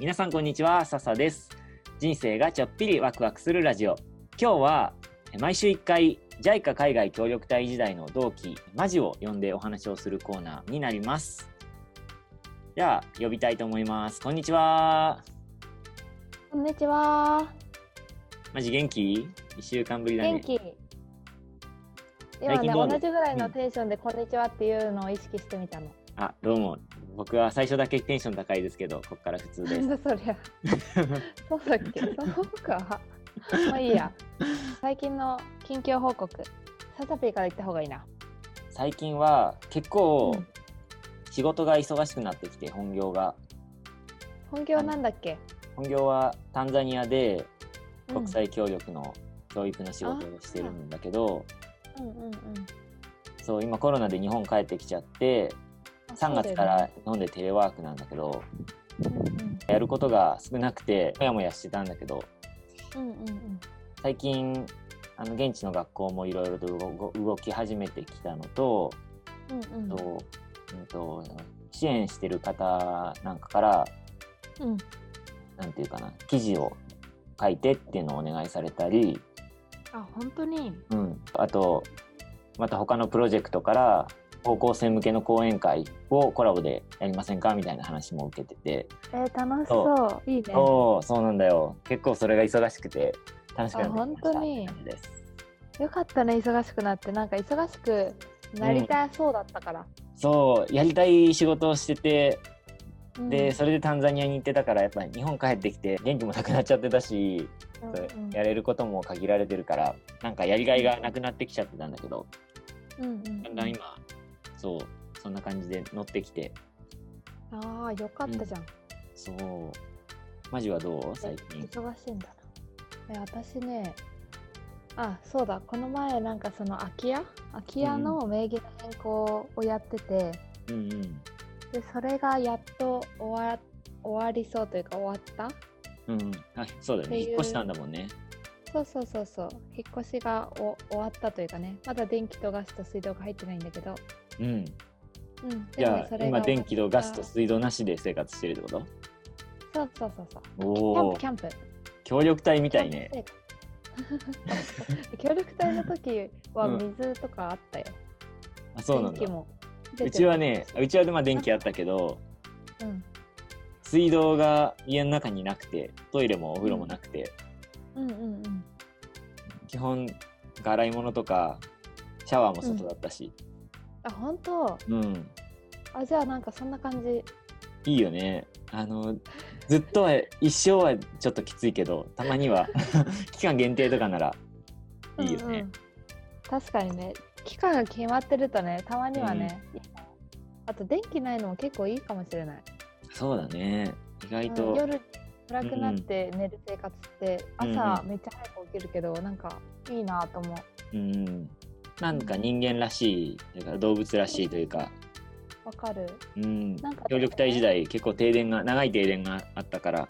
皆さんこんにちは笹です。人生がちょっぴりワクワクするラジオ。今日は毎週1回 JICA 海外協力隊時代の同期マジを呼んでお話をするコーナーになります。では呼びたいと思います。こんにちは。こんにちは。マジ元気？一週間ぶりだね。元気。今ね、同じぐらいのテンションで、こんにちはっていうのを意識してみたの。あどうも僕は最初だけテンション高いですけどここから普通でなんすだそりゃ。そうだっけ？そうか。まあいいや。最近の近況報告。サタピーから言った方がいいな。最近は結構うん仕事が忙しくなってきて本業が本業なんだっけ？本業はタンザニアでうん国際協力の教育の仕事をしてるんだけど、うんうんうん。そう今コロナで日本帰ってきちゃってあ3月から日本でテレワークなんだけどやることが少なくてモヤモヤしてたんだけどうんうんうん。うん最近あの現地の学校もいろいろと動動き始めてきたのと,、うんうん。とうんと支援してる方なんかからうん。なんていうかな記事を書いてっていうのをお願いされたり、あ本当に？うん、あとまた他のプロジェクトから高校生向けの講演会をコラボでやりませんかみたいな話も受けてて。えー、楽しそう。いいね。そうそうなんだよ。結構それが忙しくて楽しくなった。あ本当に。よかったね忙しくなって。なんか忙しくなりたそうだったから、そうやりたい仕事をしててうん。でそれでタンザニアに行ってたからやっぱり日本帰ってきて元気もなくなっちゃってたし、うんうん。やれることも限られてるからなんかやりがいがなくなってきちゃってたんだけどうんうん。だんだん今そうそんな感じで乗ってきて。ああよかったじゃん、そう。マジはどう？最近。忙しいんだな。え私ねあそうだ。この前なんかその空き家？空き家の名義の変更をやってて、うんうん。でそれがやっと終わ終わりそうというか終わった？うんうん。あそうだね。引っ越したんだもんね。そうそうそうそう。引っ越しがお終わったというかね。まだ電気とガスと水道が入ってないんだけど、うん。うん、じゃあ今電気とガスと水道なしで生活してるってこと？たそうそうそうそう。キャおおンプキャンプ。協力隊みたいね。協力隊の時は水とかあったよ、あそうなんだ。電気も。出てうたちはねうちはでまあ電気あったけどうん。水道が家の中になくてトイレもお風呂もなくて、うんうんうん。基本洗い物とかシャワーも外だったし、あ本当？うん。あじゃあなんかそんな感じ。いいよね。あのずっとは一生はちょっときついけどたまには 期間限定とかならいいよね、うんうん。確かにね。期間が決まってるとねたまにはね、いいかもあと電気ないのも結構いいかもしれない、そうだね。意外うんと、夜暗くなって寝る生活ってうん。朝めっちゃ早く起きるけど、なんかいいなと思う。うん、なんか人間らしいというか動物らしいというか、わかる。うん。なんか、協力隊時代結構停電が長い停電があったから。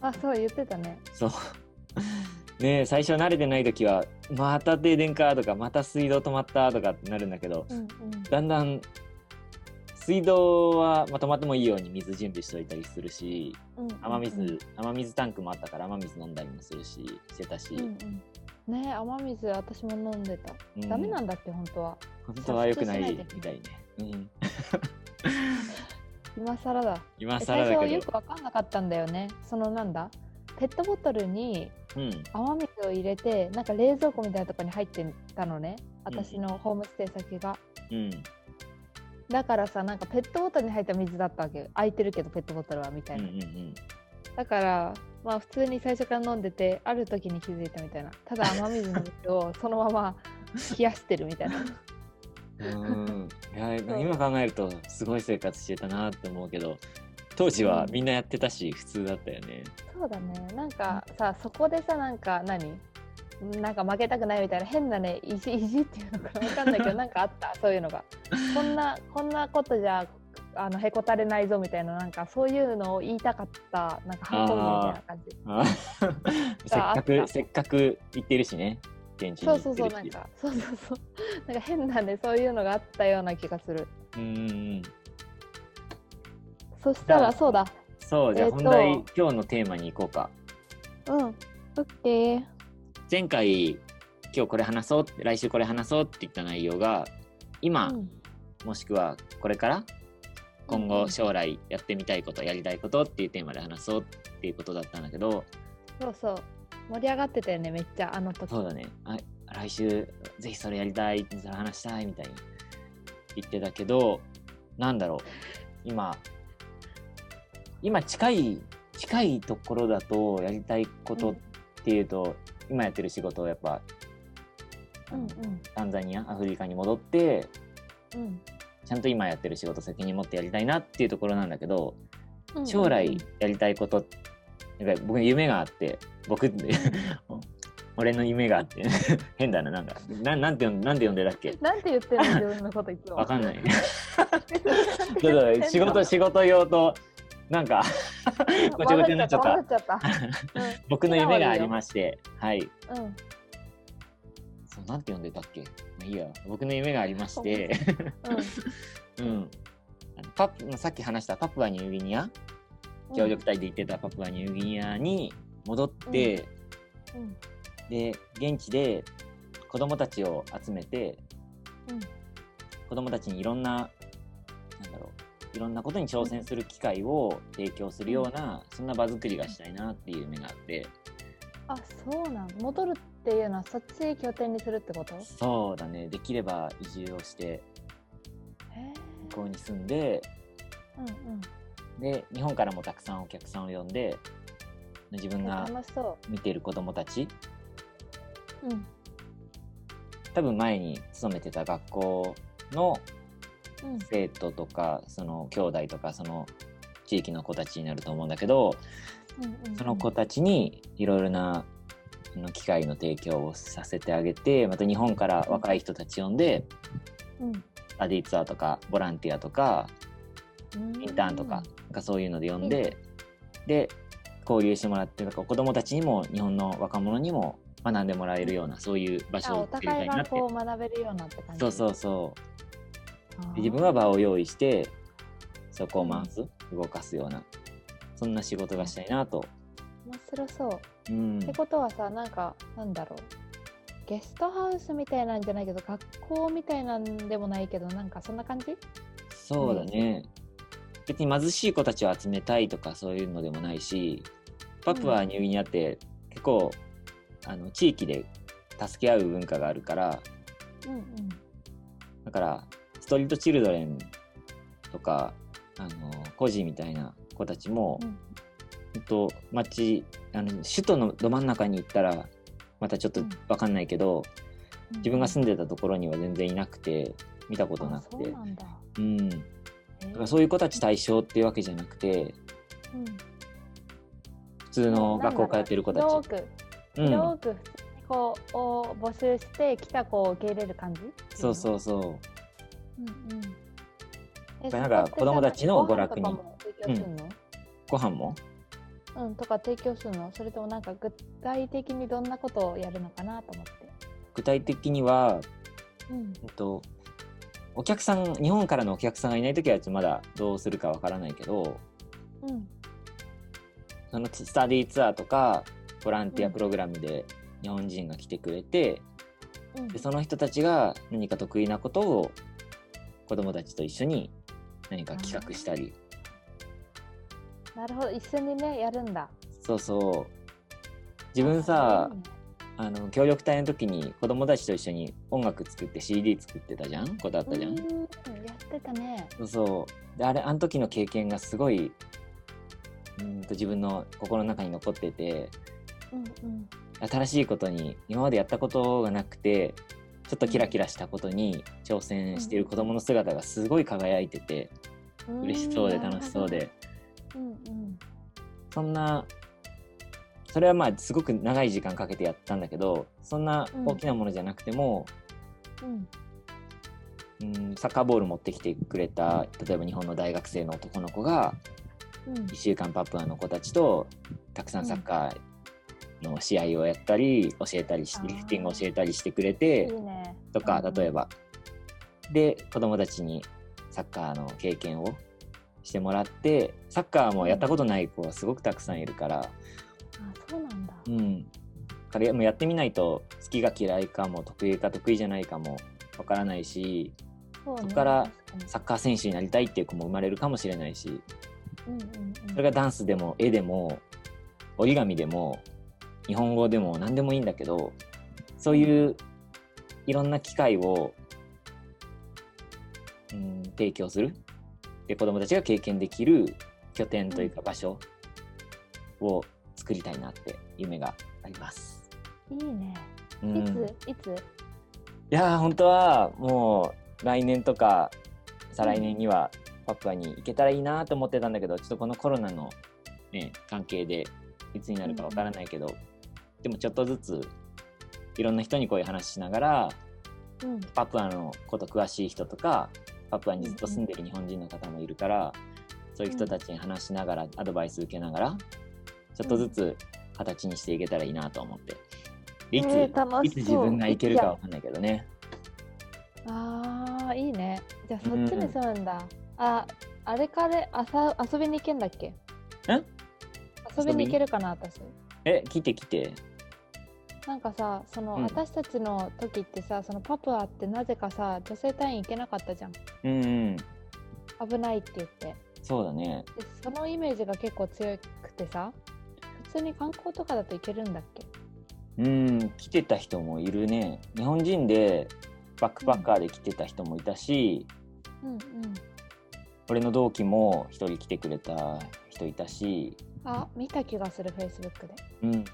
あそう言ってたね。そう。ねえ最初慣れてない時はまた停電かとかまた水道止まったとかってなるんだけどうんうん。だんだん水道はまとまってもいいように水準備しといたりするしうん。うん雨水、雨水タンクもあったから雨水飲んだりもするししてたし、うんうん。ね雨水私も飲んでた、うん。ダメなんだって本当は。本当は良くないみたいね、うん、今更だ。今更だけど。よく分かんなかったんだよね。そのなんだ？ペットボトルにうん。雨水を入れてなんか冷蔵庫みたいなところに入ってたのね。うん私のホームステイ先が、うんだからさなんかペットボトルに入った水だったわけよ。空いてるけどペットボトルはみたうんいな、うんうんだからまあ普通に最初から飲んでてある時に気づいたみたいな。ただ雨水の水をそのまま冷やしてるみたいな。うん。いや今考えるとすごい生活してたなって思うけど当時はみんなやってたし普通だったよね。そうだね。なんかさそこでさなんか何？なんか負けたくないみたいな変なね意地意地っていうのかな分かんないけど なんかあったそういうのが。こんなこんなことじゃあのへこたれないぞみたいななんかそういうのを言いたかったなんか反抗みたいな感じ。あ せっかくせっかく行ってるしね現地にそうそうそうなんか。そうそうそう。なんか変なねそういうのがあったような気がする。うんそしたらそうだ。そうじゃあえーと。本題、今日のテーマに行こうか。うん。オッケー。前回今日これ話そうって来週これ話そうって言った内容が今、うんもしくはこれから今後将来やってみたいことやりたいことっていうテーマで話そうっていうことだったんだけどそうそう。盛り上がってたよね、めっちゃ、あの時。そうだねあ来週ぜひそれやりたいそれ話したいみたいに言ってたけどなんだろう今今近い近いところだとやりたいことっていうと、今やってる仕事をやっぱ、うんうん。タンザニアアフリカに戻ってうん。ちゃんと今やってる仕事責任持ってやりたいなっていうところなんだけどうん。将来やりたいことなんか僕に夢があって僕って 俺の夢があって 変だななんかななんて呼んなんて呼んでたっけ？なんて言ってるの自分のこといつも。わかんない。ちょっと仕事仕事用となんかごちゃごちゃになっちゃった。僕の夢がありましてはい。そうなんて呼んでたっけ？まあいいや。僕の夢がありまして。う。ん。さっき話したパプアニューギニア？うん。協力隊で行ってたパプアニューギニアに戻って、うん。で現地で子供たちを集めてうん。子供たちにいろんないろんなことに挑戦する機会を提供するような、そんな場作りがしたいなっていう夢があってあ、そうなん。戻るっていうのはそっち拠点にするってこと？へそうだねできれば移住をしてえ。向こうに住んでうんうん。で日本からもたくさんお客さんを呼んで自分えが見てる子供たちう。うん。多分前に勤めてた学校のうん。生徒とかその兄弟とかその地域の子たちになると思うんだけどうんうん。その子たちにいろいろな機会の提供をさせてあげてまた日本から若い人たち呼んでうん。スタディーツアーとかボランティアとかうん。インターンとかなんかそういうので呼んいいでで交流してもらってなんか子供たちにも日本の若者にも学んでもらえるようなそういう場所あ、をお作りたいなって互いがこう学べるようなって感じ。そうそうそう自分は場を用意してそこを回す、動かすようなそんな仕事がしたいなと、面白そう。うん。ってことはさなんかなんだろう。ゲストハウスみたいなんじゃないけど学校みたいなんでもないけどなんかそんな感じ？そうだね、別に貧しい子たちを集めたいとかそういうのでもないしパプアニューギニアって結構あの地域で助け合う文化があるからうんうん。だからストリートチルドレンとかあの孤児みたいな子たちも、うん。ほんと町あの首都のど真ん中に行ったらまたちょっとうん。分かんないけど、うん。自分が住んでたところには全然いなくて見たことなあくて。そうなんだ、そういう子たち対象っていうわけじゃなくてうん。普通の学校通ってる子たち。広くうん、広く普通にこうを募集して来た子を受け入れる感じ？そうそうそううんうん。なんか子供たちの娯楽にご飯とかも提供するの？ご飯も？うん、とか提供するの？それともなんか具体的にどんなことをやるのかなと思って。具体的には、うん。えっと、お客さん日本からのお客さんがいない時はまだどうするかわからないけどうん。そのスタディーツアーとかボランティアうん。プログラムで日本人が来てくれて、うん。でその人たちが何か得意なことを子供たちと一緒に何か企画したり。なるほど。一緒にねやるんだ。そうそう。自分さあの協力隊の時に子供たちと一緒に音楽作って CD 作ってたじゃん？ことあったじゃん？やってたね。そうそう。であれあの時の経験がすごいうーんと自分の心の中に残ってて。うんうん。新しいことに今までやったことがなくてちょっとキラキラしたことに挑戦している子供の姿がすごい輝いててうーん嬉しそうで楽しそうで。うんうん。そんなそれはまあすごく長い時間かけてやったんだけどそんな大きなものじゃなくても、うん。うん、サッカーボール持ってきてくれた例えば日本の大学生の男の子がうん。1週間パプアの子たちとたくさんサッカーの試合をやったり教えたりしリフティングを教えたりしてくれいて。とかうん。うん例えば。で子供たちにサッカーの経験をしてもらってサッカーもやったことない子はすごくたくさんいるから、あそうなんだ。うん、もうやってみないと好きが嫌いかも得意か得意じゃないかもわからないしそこからサッカー選手になりたいっていう子も生まれるかもしれないしうんうんうんそれがダンスでも絵でも折り紙でも日本語でも何でもいいんだけどそういういろんな機会を、うん、提供するで子どもたちが経験できる拠点というか場所を作りたいなって夢があります。いいね。うん、いつ？いつ？いやー本当はもう来年とか再来年にはパプアに行けたらいいなと思ってたんだけどちょっとこのコロナの、ね、関係でいつになるかわからないけど、でもちょっとずついろんな人にこういう話しながらうんパプアのこと詳しい人とかパプアにずっと住んでる日本人の方もいるから、そういう人たちに話しながらアドバイス受けながらちょっとずつ形にしていけたらいいなと思って。いつ、えー楽いつ自分が行けるかわかんないけどね。ああいいね。じゃあそっちに住むんだ。ああれから朝遊びに行けんだっけ？遊びに行けるかな私。え、来て来て。なんかさその、うん私たちの時ってさそのパプアってなぜかさ女性隊員行けなかったじゃん。うん、うん、危ないって言って。そうだね。でそのイメージが結構強くてさ普通に観光とかだと行けるんだっけ？うん、来てた人もいるね。日本人でバックパッカーで来てた人もいたし、うんうん。俺の同期も一人来てくれた人いたし、あ見た気がするフェイスブックで。うん。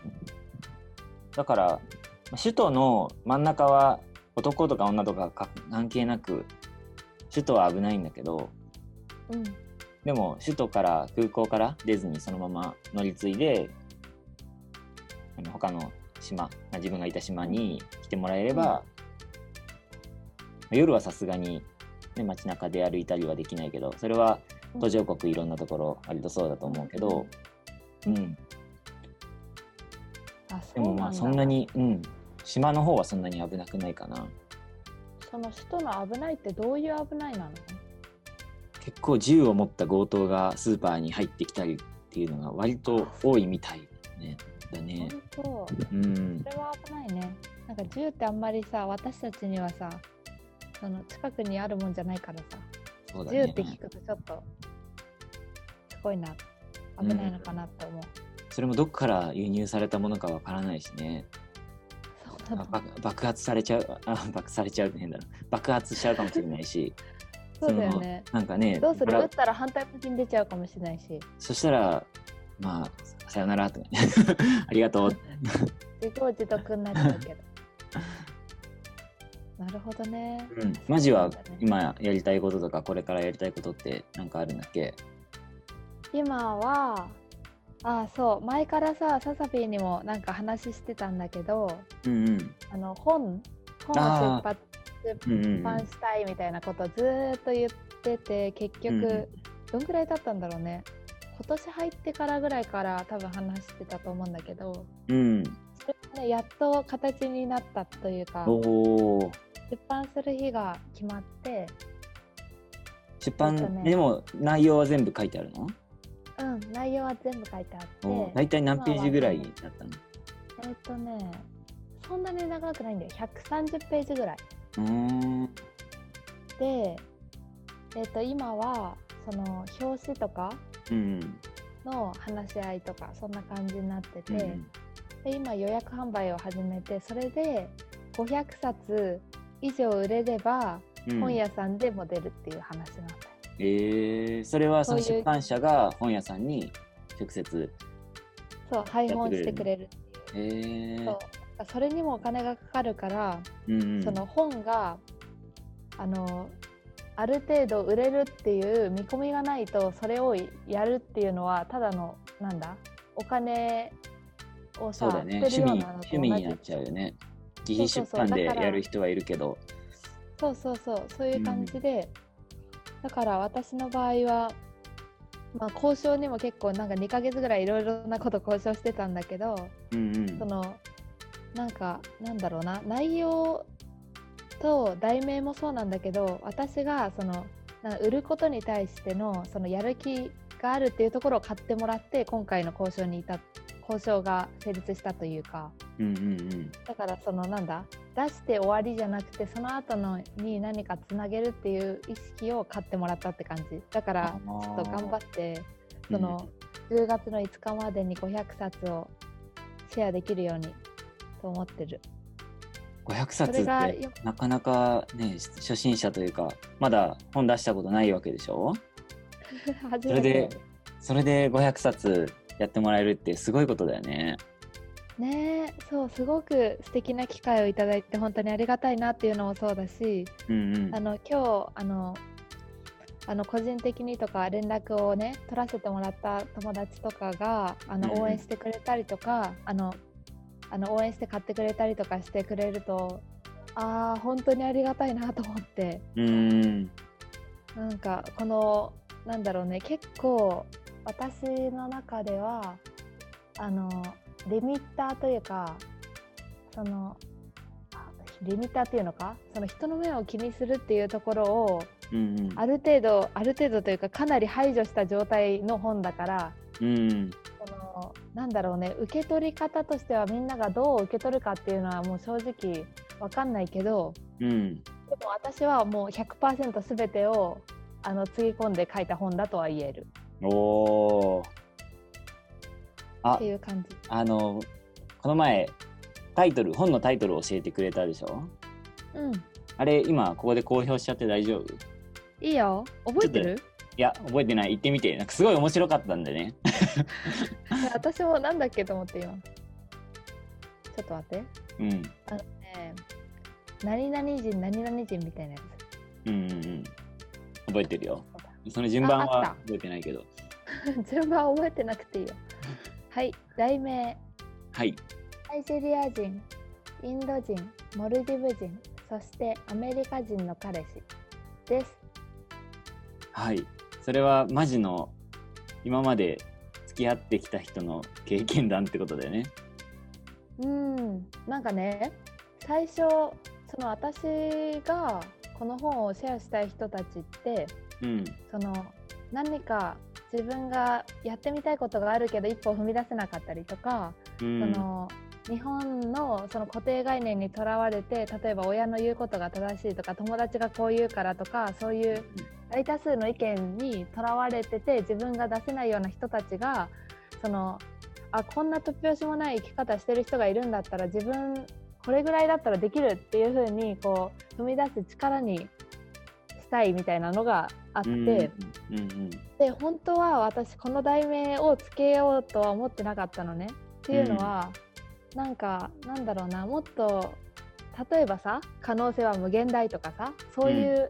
だから、まあ首都の真ん中は男とか女とかか関係なく、首都は危ないんだけど、うん。でも首都から空港から出ずにそのまま乗り継いであの他の島まあ自分がいた島に来てもらえれば、夜はさすがに、ね、街中で歩いたりはできないけどそれは途上国いろんなところ割とそうだと思うけど、うん、あでもまあそんなに、うん、島の方はそんなに危なくないかな。その首都の危ないってどういう危ないなの？結構銃を持った強盗がスーパーに入ってきたりっていうのが割と多いみたいね。だね。本当？うん。それは危ないね。なんか銃ってあんまりさ私たちにはさその近くにあるもんじゃないからさ、ね。銃って聞くとちょっとすごいな。危ないのかなって思う、それもどこから輸入されたものかわからないしね。爆爆発されちゃう。あ 爆発されちゃうって変だな。爆発しちゃうかもしれないし。そうだよね。なんかねどうする？ブラ撃ったら反対向きに出ちゃうかもしれないし。そしたらまあさよならとかね。ありがとう。自業自得になっちゃうけど。なるほどね、うん。マジは今やりたいこととかこれからやりたいことってなんかあるんだっけ？今はあそう。前からさササピーにもなんか話してたんだけどうんうん。あの本本を出版出版したいみたいなことをずーっと言ってて結局、どんぐらい経ったんだろうね。今年入ってからぐらいから多分話してたと思うんだけどうん。それがねやっと形になったというか出版する日が決まって出版、えっとね。でも内容は全部書いてあるの？うん内容は全部書いてあって。大体何ページぐらいだったの？えっ、とねそんなに長くないんだよ。130ページぐらい。で、えっと今はその表紙とかうんの話し合いとかそんな感じになってて、うんで今予約販売を始めてそれで500冊以上売れればうん。本屋さんでも出るっていう話なんだ。よ。えー、それはその出版社が本屋さんに直接そう配本してくれるっていう。えー。そう。それにもお金がかかるから、うんうん、その本があのある程度売れるっていう見込みがないとそれをやるっていうのはただのなんだお金をさそうだね。趣味捨てるようなのと趣味になっちゃうよね。自費出版でやる人はいるけど。そうそうそう。そういう感じで、だから私の場合は、まあ、交渉にも結構なんか2ヶ月ぐらいいろいろなこと交渉してたんだけどうんうん。そのなんかなんだろうな内容と題名もそうなんだけど私がその売ることに対してのそのやる気があるっていうところを買ってもらって今回の交渉に至っ交渉が成立したというか。うんうんうん。だからそのなんだ出して終わりじゃなくてその後のに何かつなげるっていう意識を買ってもらったって感じ。だからちょっと頑張ってその10月の5日までに500冊をシェアできるようにと思ってる。500そ冊ってよなかなかね初心者というかまだ本出したことないわけでしょ？初 それでそれで500冊やってもらえるってすごいことだよね。ねえそうすごく素敵な機会をいただいて本当にありがたいなっていうのもそうだしうんうん。あの今日あのあの個人的にとか連絡をね取らせてもらった友達とかがあのうんうん。応援してくれたりとか、あのあの応援して買ってくれたりとかしてくれるとああ本当にありがたいなと思って。うん。なんかこのなんだろうね。結構私の中ではあのリミッターというかそのあリミッターっていうのか？その人の目を気にするっていうところをうんうん。ある程度ある程度というかかなり排除した状態の本だからうんそのなんだろうね。受け取り方としてはみんながどう受け取るかっていうのはもう正直わかんないけどうん。でも私はもう100%全てをあのつぎ込んで書いた本だとは言える。おー。あ。っていう感じ。あのこの前タイトル本のタイトルを教えてくれたでしょ？うん、あれ今ここで公表しちゃって大丈夫？いいよ。覚えてる？いや覚えてない。言ってみて。なんかすごい面白かったんでね。私もなんだっけと思って今。ちょっと待って。うん。あのね、何々人、何々人みたいなやうんうんうん覚えてるよその順番は覚えてないけどつ。順番覚えてなくていいよ。はい、題名。はいナイジェリア人、インド人、モルディブ人、そしてアメリカ人の彼氏です。はいそれはマジの今まで付き合ってきた人の経験談ってことだよねうん、なんかね、最初、その私がこの本をシェアしたい人たちって、うん。その何か自分がやってみたいことがあるけど一歩踏み出せなかったりとか、うん。その日本のその固定概念にとらわれて例えば親の言うことが正しいとか友達がこう言うからとかそういう大多数の意見にとらわれてて自分が出せないような人たちがそのあこんな突拍子もない生き方してる人がいるんだったら自分これぐらいだったらできるっていう風にこう踏み出す力にしたいみたいなのがあって。うんうんで本当は私この題名をつけようとは思ってなかったのね。っていうのは、なんかなんだろうなもっと例えばさ可能性は無限大とかさそういう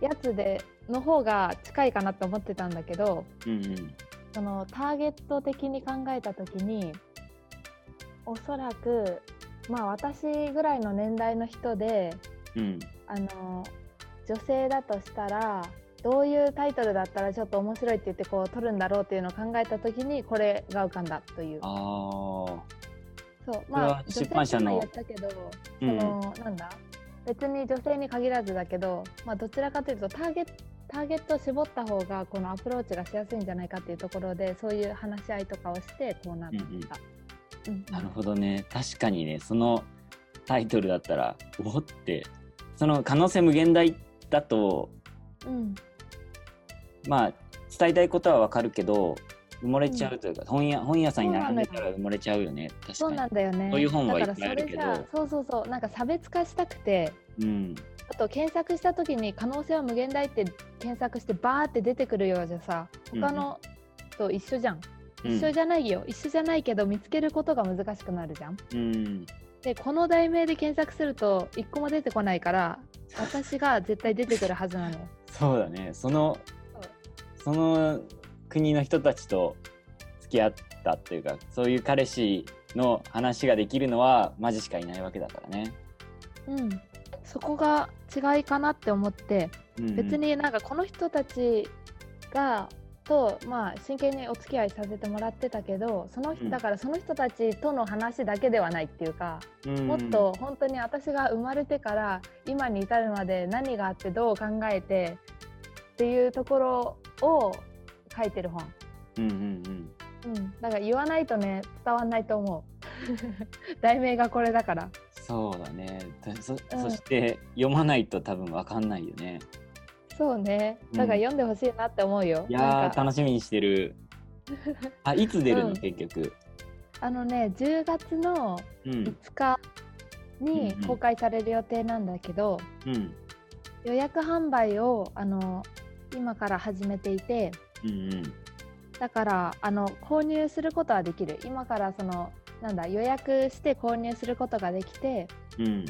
やつでの方が近いかなと思ってたんだけどうんうんそのターゲット的に考えた時におそらくまあ私ぐらいの年代の人でうん。あの女性だとしたらどういうタイトルだったらちょっと面白いって言ってこう取るんだろうっていうのを考えた時にこれが浮かんだという。あー。そうれまあは出版社の女性ったけど、うん。そのなんだ？別に女性に限らずだけど、まあ、どちらかというとターゲットターゲットを絞った方がこのアプローチがしやすいんじゃないかっていうところでそういう話し合いとかをしてこうなった。うんうんうんなるほどね。確かにねそのタイトルだったらおってその可能性無限大だとうん。まあ伝えたいことはわかるけど埋もれちゃうというか、本屋本屋さんに並んでたら埋もれちゃうよね。確かに。そうなんだよね。そういう本はいっだぱいあるけど。そうそうそう。なんか差別化したくてうん。あと検索した時に可能性は無限大って検索してバーって出てくるようじゃさ他のと一緒じゃん、一緒じゃないよ。一緒じゃないけど見つけることが難しくなるじゃん。うん。でこの題名で検索すると一個も出てこないから私が絶対出てくるはずなのよ。そうだね。そのその国の人たちと付き合ったっていうかそういう彼氏の話ができるのはマジしかいないわけだからね。うん。そこが違いかなって思ってうんうん。別になんかこの人たちがとまあ真剣にお付き合いさせてもらってたけどその人うん。だからその人たちとの話だけではないっていうか、うん。もっと本当に私が生まれてから今に至るまで何があってどう考えてっていうところを書いてる本。うんうんうん、だから言わないとね伝わんないと思う。題名がこれだから。そうだね。そ,、して読まないと多分わかんないよねそうね。だから読んでほしいなって思うよ。いやー楽しみにしてる。あいつ出るの、うん。結局。あのね10月のうん。5日に公開される予定なんだけど、うん。予約販売をあの今から始めていてだからあの購入することはできる。今からそのなんだ予約して購入することができてうん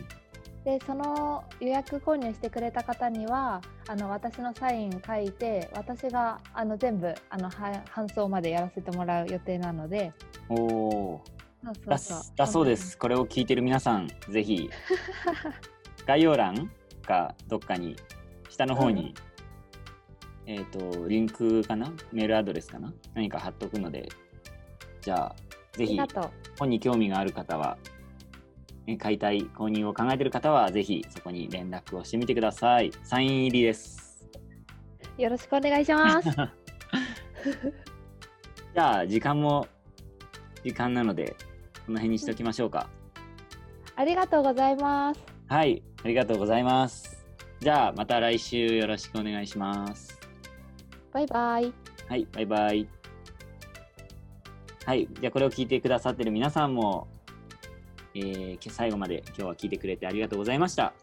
でその予約購入してくれた方にはあの私のサイン書いて私があの全部あのは搬送までやらせてもらう予定なので。おおだそうだそうです。これを聞いてる皆さんぜひ 概要欄かどっかに下の方に、えっ、とリンクかな？メールアドレスかな？何か貼っとくので。じゃあぜひ本に興味がある方は、ね、買いたい購入を考えている方はぜひそこに連絡をしてみてください。サイン入りです。よろしくお願いします。じゃあ時間も時間なのでこの辺にしておきましょうか、ありがとうございます。はいありがとうございます。じゃあまた来週よろしくお願いします。バイバイ。はいバイバイ。はいじゃあこれを聞いてくださってる皆さんも、えー最後まで今日は聞いてくれてありがとうございました。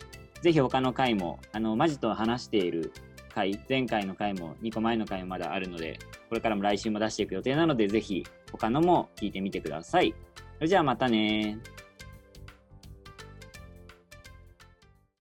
ぜひ他の回もあのマジと話している回前回の回も2個前の回もまだあるのでこれからも来週も出していく予定なのでぜひ他のも聞いてみてください。それじゃあまたね